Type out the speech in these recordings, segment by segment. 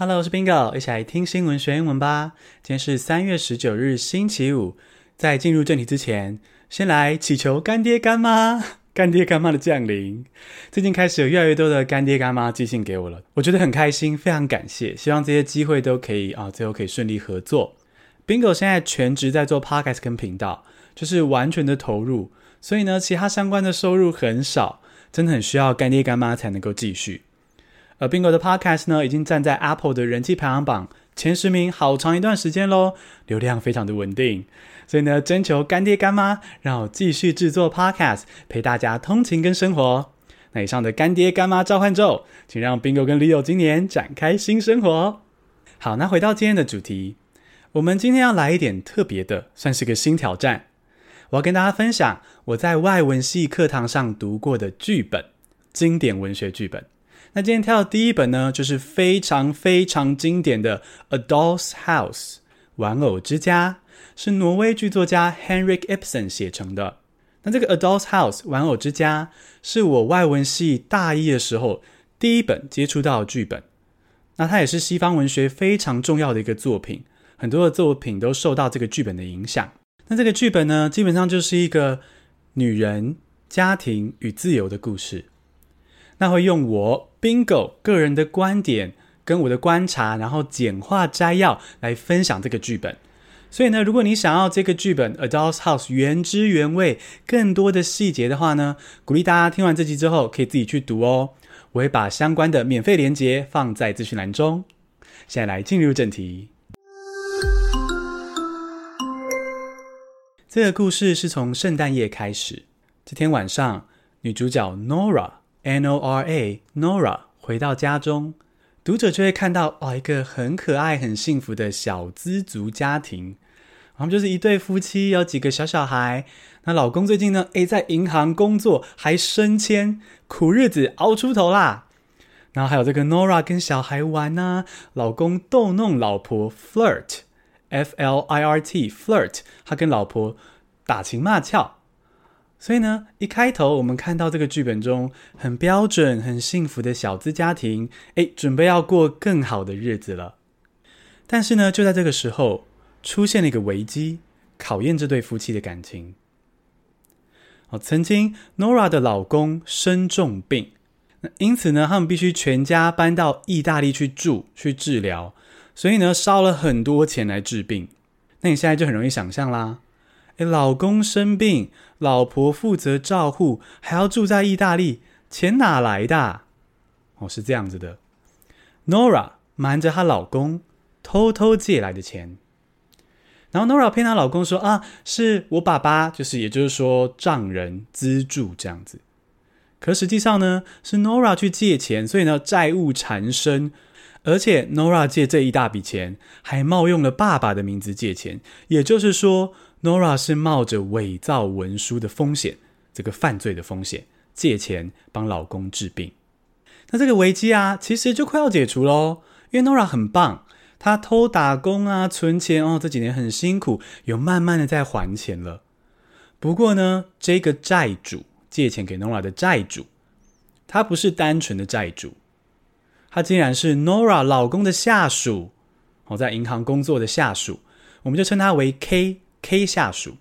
Hello，我是 Bingo，一起来听新闻学英文吧。今天是三月十九日，星期五。在进入正题之前，先来祈求干爹干妈、干爹干妈的降临。最近开始有越来越多的干爹干妈寄信给我了，我觉得很开心，非常感谢。希望这些机会都可以啊，最后可以顺利合作。Bingo 现在全职在做 Podcast 跟频道，就是完全的投入，所以呢，其他相关的收入很少，真的很需要干爹干妈才能够继续。而 Bingo 的 Podcast 呢，已经站在 Apple 的人气排行榜前十名好长一段时间喽，流量非常的稳定。所以呢，征求干爹干妈，让我继续制作 Podcast，陪大家通勤跟生活。那以上的干爹干妈召唤咒，请让 Bingo 跟 Leo 今年展开新生活。好，那回到今天的主题，我们今天要来一点特别的，算是个新挑战。我要跟大家分享我在外文系课堂上读过的剧本，经典文学剧本。那今天挑的第一本呢，就是非常非常经典的《A Doll's House》玩偶之家，是挪威剧作家 Henrik Ibsen 写成的。那这个《A Doll's House》玩偶之家，是我外文系大一的时候第一本接触到的剧本。那它也是西方文学非常重要的一个作品，很多的作品都受到这个剧本的影响。那这个剧本呢，基本上就是一个女人、家庭与自由的故事。那会用我 Bingo 个人的观点跟我的观察，然后简化摘要来分享这个剧本。所以呢，如果你想要这个剧本《A Doll's House》原汁原味、更多的细节的话呢，鼓励大家听完这集之后可以自己去读哦。我会把相关的免费连接放在资讯栏中。现在来进入正题。这个故事是从圣诞夜开始。这天晚上，女主角 Nora。Nora，Nora 回到家中，读者就会看到哦，一个很可爱、很幸福的小资族家庭。他们就是一对夫妻，有几个小小孩。那老公最近呢，诶，在银行工作，还升迁，苦日子熬出头啦。然后还有这个 Nora 跟小孩玩呢，老公逗弄老婆，flirt，F-L-I-R-T，flirt，他跟老婆打情骂俏。所以呢，一开头我们看到这个剧本中很标准、很幸福的小资家庭，诶，准备要过更好的日子了。但是呢，就在这个时候，出现了一个危机，考验这对夫妻的感情。哦，曾经 Nora 的老公生重病，那因此呢，他们必须全家搬到意大利去住、去治疗，所以呢，烧了很多钱来治病。那你现在就很容易想象啦。老公生病，老婆负责照护，还要住在意大利，钱哪来的？哦，是这样子的。Nora 瞒着她老公，偷偷借来的钱。然后 Nora 骗她老公说：“啊，是我爸爸，就是也就是说丈人资助这样子。”可实际上呢，是 Nora 去借钱，所以呢债务缠身。而且 Nora 借这一大笔钱，还冒用了爸爸的名字借钱，也就是说。Nora 是冒着伪造文书的风险，这个犯罪的风险，借钱帮老公治病。那这个危机啊，其实就快要解除喽。因为 Nora 很棒，她偷打工啊，存钱哦，这几年很辛苦，有慢慢的在还钱了。不过呢，这个债主借钱给 Nora 的债主，他不是单纯的债主，他竟然是 Nora 老公的下属，哦，在银行工作的下属，我们就称他为 K。K 下属，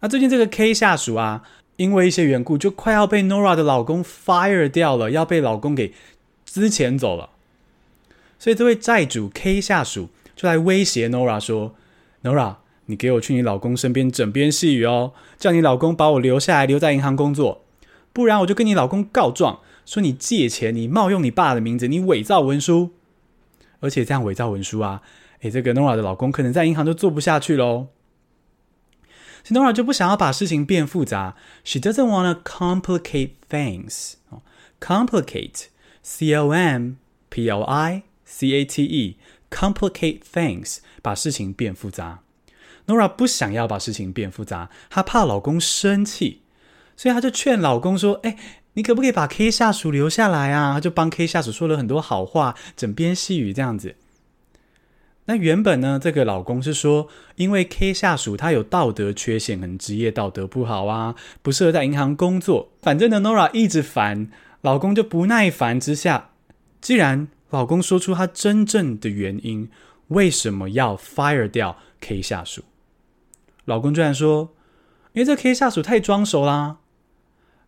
那最近这个 K 下属啊，因为一些缘故，就快要被 Nora 的老公 fire 掉了，要被老公给资遣走了。所以这位债主 K 下属就来威胁 Nora 说：“Nora，你给我去你老公身边枕边细语哦，叫你老公把我留下来，留在银行工作，不然我就跟你老公告状，说你借钱，你冒用你爸的名字，你伪造文书，而且这样伪造文书啊。”诶，这个 Nora 的老公可能在银行就做不下去喽。Nora 就不想要把事情变复杂，She doesn't want to complicate things. Complicate, C-O-M-P-L-I-C-A-T-E, complicate things，把事情变复杂。Nora 不想要把事情变复杂，她怕老公生气，所以她就劝老公说：“诶，你可不可以把 K 下属留下来啊？”她就帮 K 下属说了很多好话，枕边细语这样子。那原本呢，这个老公是说，因为 K 下属他有道德缺陷，可能职业道德不好啊，不适合在银行工作。反正呢，Nora 一直烦，老公就不耐烦之下，既然老公说出他真正的原因，为什么要 fire 掉 K 下属？老公居然说：“因为这 K 下属太装熟啦，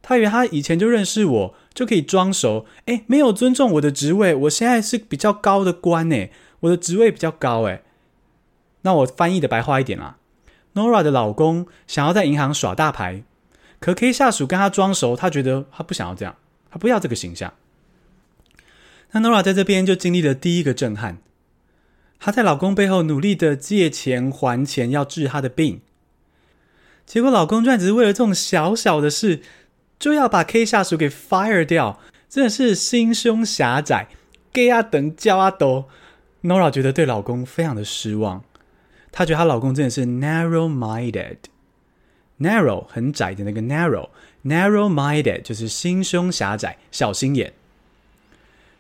他以为他以前就认识我，就可以装熟。哎，没有尊重我的职位，我现在是比较高的官哎，我的职位比较高哎。那我翻译的白话一点啦，Nora 的老公想要在银行耍大牌，可 K 下属跟他装熟，他觉得他不想要这样，他不要这个形象。”那 Nora 在这边就经历了第一个震撼，她在老公背后努力的借钱还钱，要治她的病，结果老公居然只是为了这种小小的事，就要把 K 下属给 fire 掉，真的是心胸狭窄，给啊等叫啊抖。Nora 觉得对老公非常的失望，她觉得她老公真的是 narrow-minded，narrow 很窄的那个 narrow，narrow-minded 就是心胸狭窄，小心眼。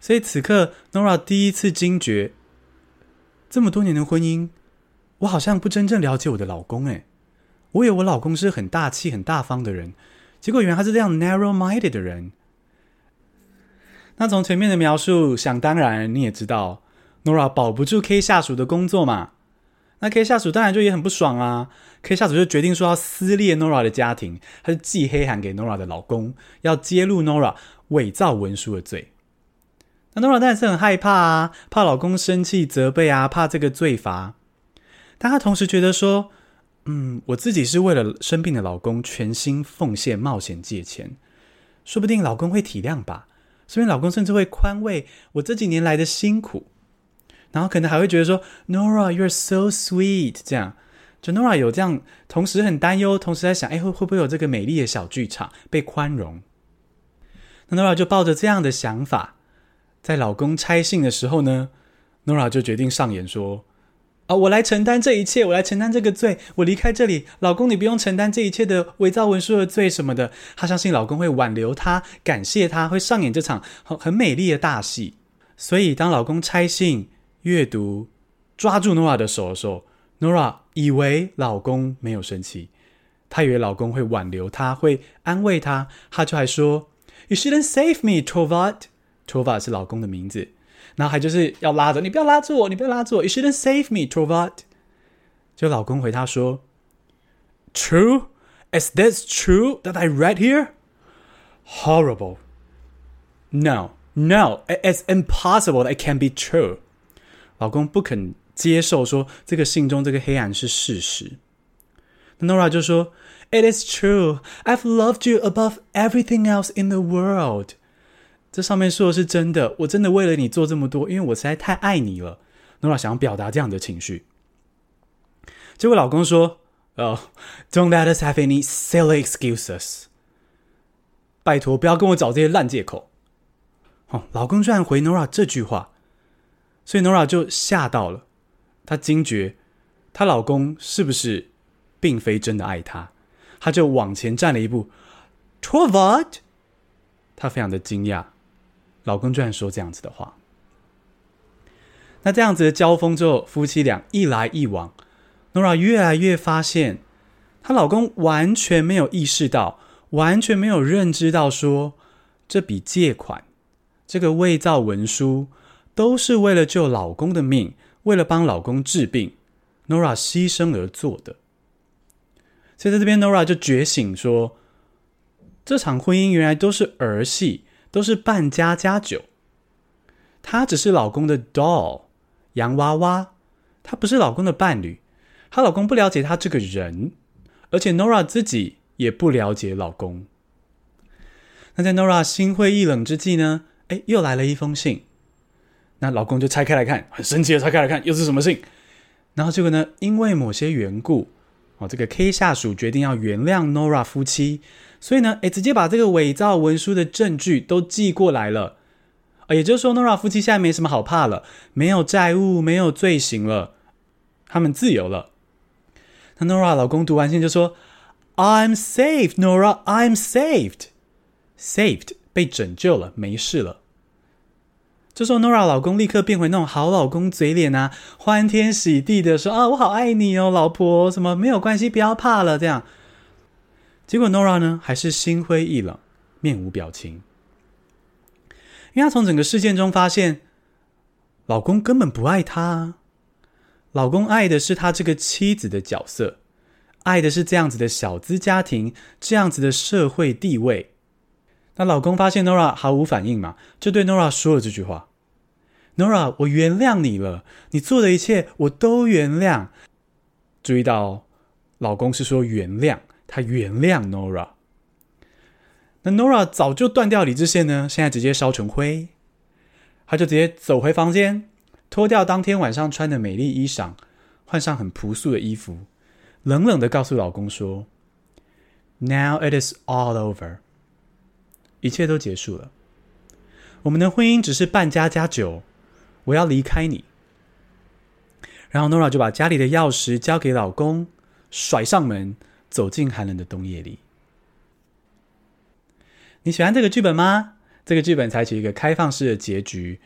所以此刻，Nora 第一次惊觉，这么多年的婚姻，我好像不真正了解我的老公。诶，我以为我老公是很大气、很大方的人，结果原来他是这样 narrow-minded 的人。那从前面的描述，想当然你也知道，Nora 保不住 K 下属的工作嘛。那 K 下属当然就也很不爽啊。K 下属就决定说要撕裂 Nora 的家庭，他就寄黑函给 Nora 的老公，要揭露 Nora 伪造文书的罪。那 Nora 当然是很害怕啊，怕老公生气责备啊，怕这个罪罚。但她同时觉得说，嗯，我自己是为了生病的老公全心奉献、冒险借钱，说不定老公会体谅吧。说不定老公甚至会宽慰我这几年来的辛苦，然后可能还会觉得说，Nora，you're so sweet。这样，就 Nora 有这样，同时很担忧，同时在想，哎，会会不会有这个美丽的小剧场被宽容？那 Nora 就抱着这样的想法。在老公拆信的时候呢，Nora 就决定上演说：“啊，我来承担这一切，我来承担这个罪，我离开这里，老公你不用承担这一切的伪造文书的罪什么的。”她相信老公会挽留她，感谢她，会上演这场很很美丽的大戏。所以当老公拆信、阅读、抓住 Nora 的手的时候，Nora 以为老公没有生气，她以为老公会挽留她，会安慰她，她就还说：“You shouldn't save me, Torvald。” Torvald 是老公的名字，然后还就是要拉着你，不要拉住我，你不要拉住我。You shouldn't save me, Torvald。就老公回他说：“True? Is this true that I read here? Horrible. No, no, it's impossible that it can be true。”老公不肯接受说这个信中这个黑暗是事实。Nora 就说：“It is true. I've loved you above everything else in the world.” 这上面说的是真的，我真的为了你做这么多，因为我实在太爱你了。Nora 想要表达这样的情绪，结果老公说：“哦、，Don't let us have any silly excuses。拜托，不要跟我找这些烂借口。”哦，老公居然回 Nora 这句话，所以 Nora 就吓到了，她惊觉她老公是不是并非真的爱她，她就往前站了一步，Torvald，她非常的惊讶。老公居然说这样子的话，那这样子的交锋之后，夫妻俩一来一往，Nora 越来越发现，她老公完全没有意识到，完全没有认知到说，这笔借款、这个伪造文书，都是为了救老公的命，为了帮老公治病，Nora 牺牲而做的。所以在这边，Nora 就觉醒说，这场婚姻原来都是儿戏。都是扮家家酒，她只是老公的 doll 洋娃娃，她不是老公的伴侣，她老公不了解她这个人，而且 Nora 自己也不了解老公。那在 Nora 心灰意冷之际呢？哎，又来了一封信，那老公就拆开来看，很生气的拆开来看，又是什么信？然后这个呢，因为某些缘故，哦，这个 K 下属决定要原谅 Nora 夫妻。所以呢，诶，直接把这个伪造文书的证据都寄过来了，啊，也就是说，Nora 夫妻现在没什么好怕了，没有债务，没有罪行了，他们自由了。那 Nora 老公读完信就说：“I'm saved, Nora, I'm saved, saved，被拯救了，没事了。”这时候 Nora 老公立刻变回那种好老公嘴脸啊，欢天喜地的说：“啊，我好爱你哦，老婆，什么没有关系，不要怕了。”这样。结果 Nora 呢，还是心灰意冷，面无表情。因为她从整个事件中发现，老公根本不爱她，老公爱的是他这个妻子的角色，爱的是这样子的小资家庭，这样子的社会地位。那老公发现 Nora 毫无反应嘛，就对 Nora 说了这句话：“Nora，我原谅你了，你做的一切我都原谅。”注意到，老公是说原谅，他原谅 Nora。那 Nora 早就断掉理智线呢，现在直接烧成灰。他就直接走回房间，脱掉当天晚上穿的美丽衣裳，换上很朴素的衣服，冷冷的告诉老公说：“Now it is all over。”一切都结束了，我们的婚姻只是扮家家酒，我要离开你。然后 Nora 就把家里的钥匙交给老公，甩上门，走进寒冷的冬夜里。你喜欢这个剧本吗？这个剧本采取一个开放式的结局，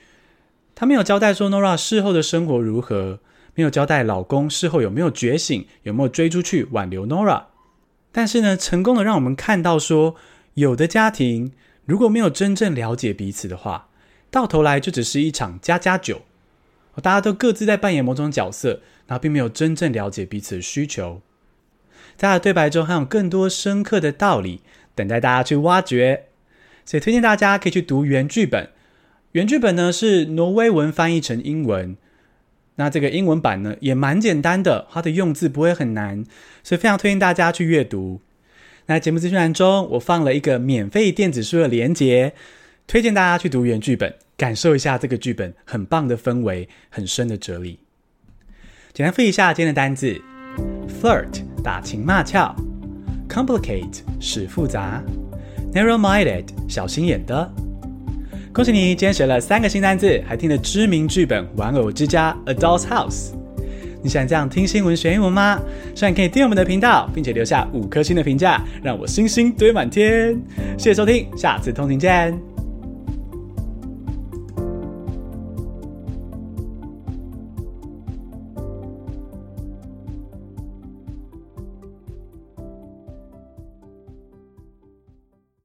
他没有交代说 Nora 事后的生活如何，没有交代老公事后有没有觉醒，有没有追出去挽留 Nora。但是呢，成功的让我们看到说，有的家庭。如果没有真正了解彼此的话，到头来就只是一场家家酒，大家都各自在扮演某种角色，然后并没有真正了解彼此的需求。在他的对白中还有更多深刻的道理等待大家去挖掘，所以推荐大家可以去读原剧本。原剧本呢是挪威文翻译成英文，那这个英文版呢也蛮简单的，它的用字不会很难，所以非常推荐大家去阅读。那节目资讯栏中，我放了一个免费电子书的连结，推荐大家去读原剧本，感受一下这个剧本很棒的氛围，很深的哲理。简单复习一下今天的单字：flirt 打情骂俏，complicate 使复杂，narrow-minded 小心眼的。恭喜你，今天学了三个新单字，还听了知名剧本《玩偶之家》（A Doll's House）。你想这样听新闻学英文吗？希望你可以订阅我们的频道，并且留下五颗星的评价，让我星星堆满天。谢谢收听，下次通勤见。